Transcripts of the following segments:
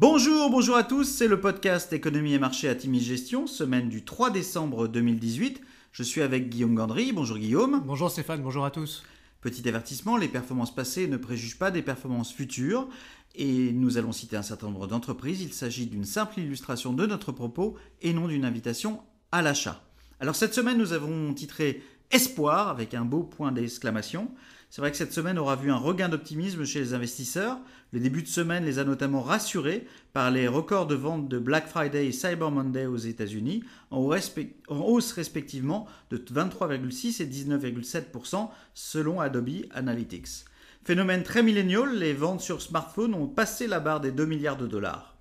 Bonjour, bonjour à tous, c'est le podcast Économie et marché à Timis Gestion, semaine du 3 décembre 2018. Je suis avec Guillaume Gandry. Bonjour Guillaume. Bonjour Stéphane, bonjour à tous. Petit avertissement, les performances passées ne préjugent pas des performances futures et nous allons citer un certain nombre d'entreprises. Il s'agit d'une simple illustration de notre propos et non d'une invitation à l'achat. Alors cette semaine, nous avons titré Espoir avec un beau point d'exclamation. C'est vrai que cette semaine aura vu un regain d'optimisme chez les investisseurs. Le début de semaine les a notamment rassurés par les records de vente de Black Friday et Cyber Monday aux États-Unis, en hausse respectivement de 23,6 et 19,7% selon Adobe Analytics. Phénomène très millénial, les ventes sur smartphone ont passé la barre des 2 milliards de dollars.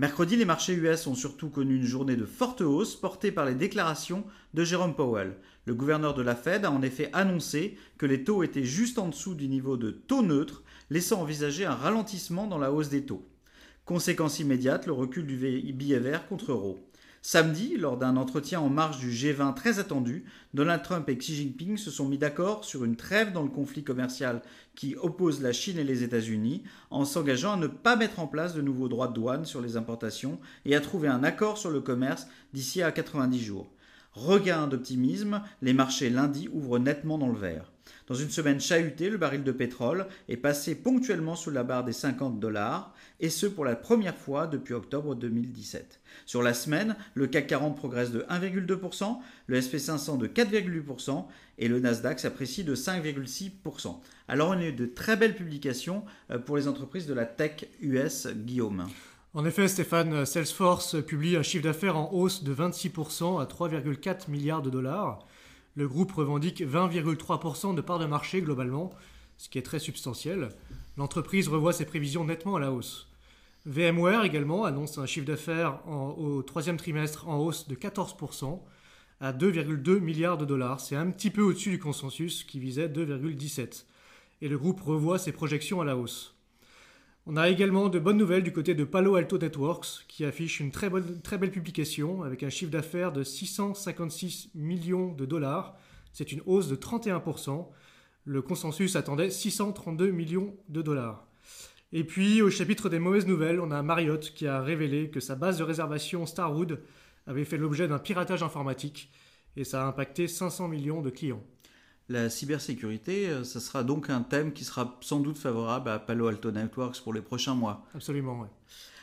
Mercredi, les marchés US ont surtout connu une journée de forte hausse portée par les déclarations de Jérôme Powell. Le gouverneur de la Fed a en effet annoncé que les taux étaient juste en dessous du niveau de taux neutre, laissant envisager un ralentissement dans la hausse des taux. Conséquence immédiate, le recul du billet vert contre euro. Samedi, lors d'un entretien en marge du G20 très attendu, Donald Trump et Xi Jinping se sont mis d'accord sur une trêve dans le conflit commercial qui oppose la Chine et les États-Unis, en s'engageant à ne pas mettre en place de nouveaux droits de douane sur les importations et à trouver un accord sur le commerce d'ici à 90 jours. Regain d'optimisme, les marchés lundi ouvrent nettement dans le vert. Dans une semaine chahutée, le baril de pétrole est passé ponctuellement sous la barre des 50 dollars, et ce pour la première fois depuis octobre 2017. Sur la semaine, le CAC 40 progresse de 1,2%, le SP500 de 4,8% et le Nasdaq s'apprécie de 5,6%. Alors on a eu de très belles publications euh, pour les entreprises de la tech US, Guillaume. En effet, Stéphane, Salesforce publie un chiffre d'affaires en hausse de 26% à 3,4 milliards de dollars. Le groupe revendique 20,3% de part de marché globalement, ce qui est très substantiel. L'entreprise revoit ses prévisions nettement à la hausse. VMware également annonce un chiffre d'affaires au troisième trimestre en hausse de 14% à 2,2 milliards de dollars. C'est un petit peu au-dessus du consensus qui visait 2,17. Et le groupe revoit ses projections à la hausse. On a également de bonnes nouvelles du côté de Palo Alto Networks qui affiche une très, belle publication avec un chiffre d'affaires de 656 millions de dollars. C'est une hausse de 31%. Le consensus attendait 632 millions de dollars. Et puis au chapitre des mauvaises nouvelles, on a Marriott qui a révélé que sa base de réservation Starwood avait fait l'objet d'un piratage informatique et ça a impacté 500 millions de clients. La cybersécurité, euh, ça sera donc un thème qui sera sans doute favorable à Palo Alto Networks pour les prochains mois. Absolument, oui.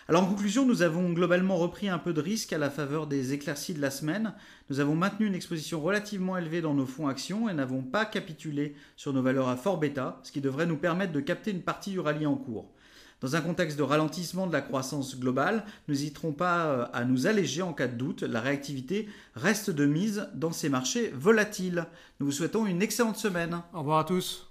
Alors en conclusion, nous avons globalement repris un peu de risque à la faveur des éclaircies de la semaine. Nous avons maintenu une exposition relativement élevée dans nos fonds actions et n'avons pas capitulé sur nos valeurs à fort bêta, ce qui devrait nous permettre de capter une partie du rallye en cours. Dans un contexte de ralentissement de la croissance globale, n'hésiterons pas euh, à nous alléger en cas de doute. La réactivité reste de mise dans ces marchés volatiles. Nous vous souhaitons une excellente semaine. Au revoir à tous.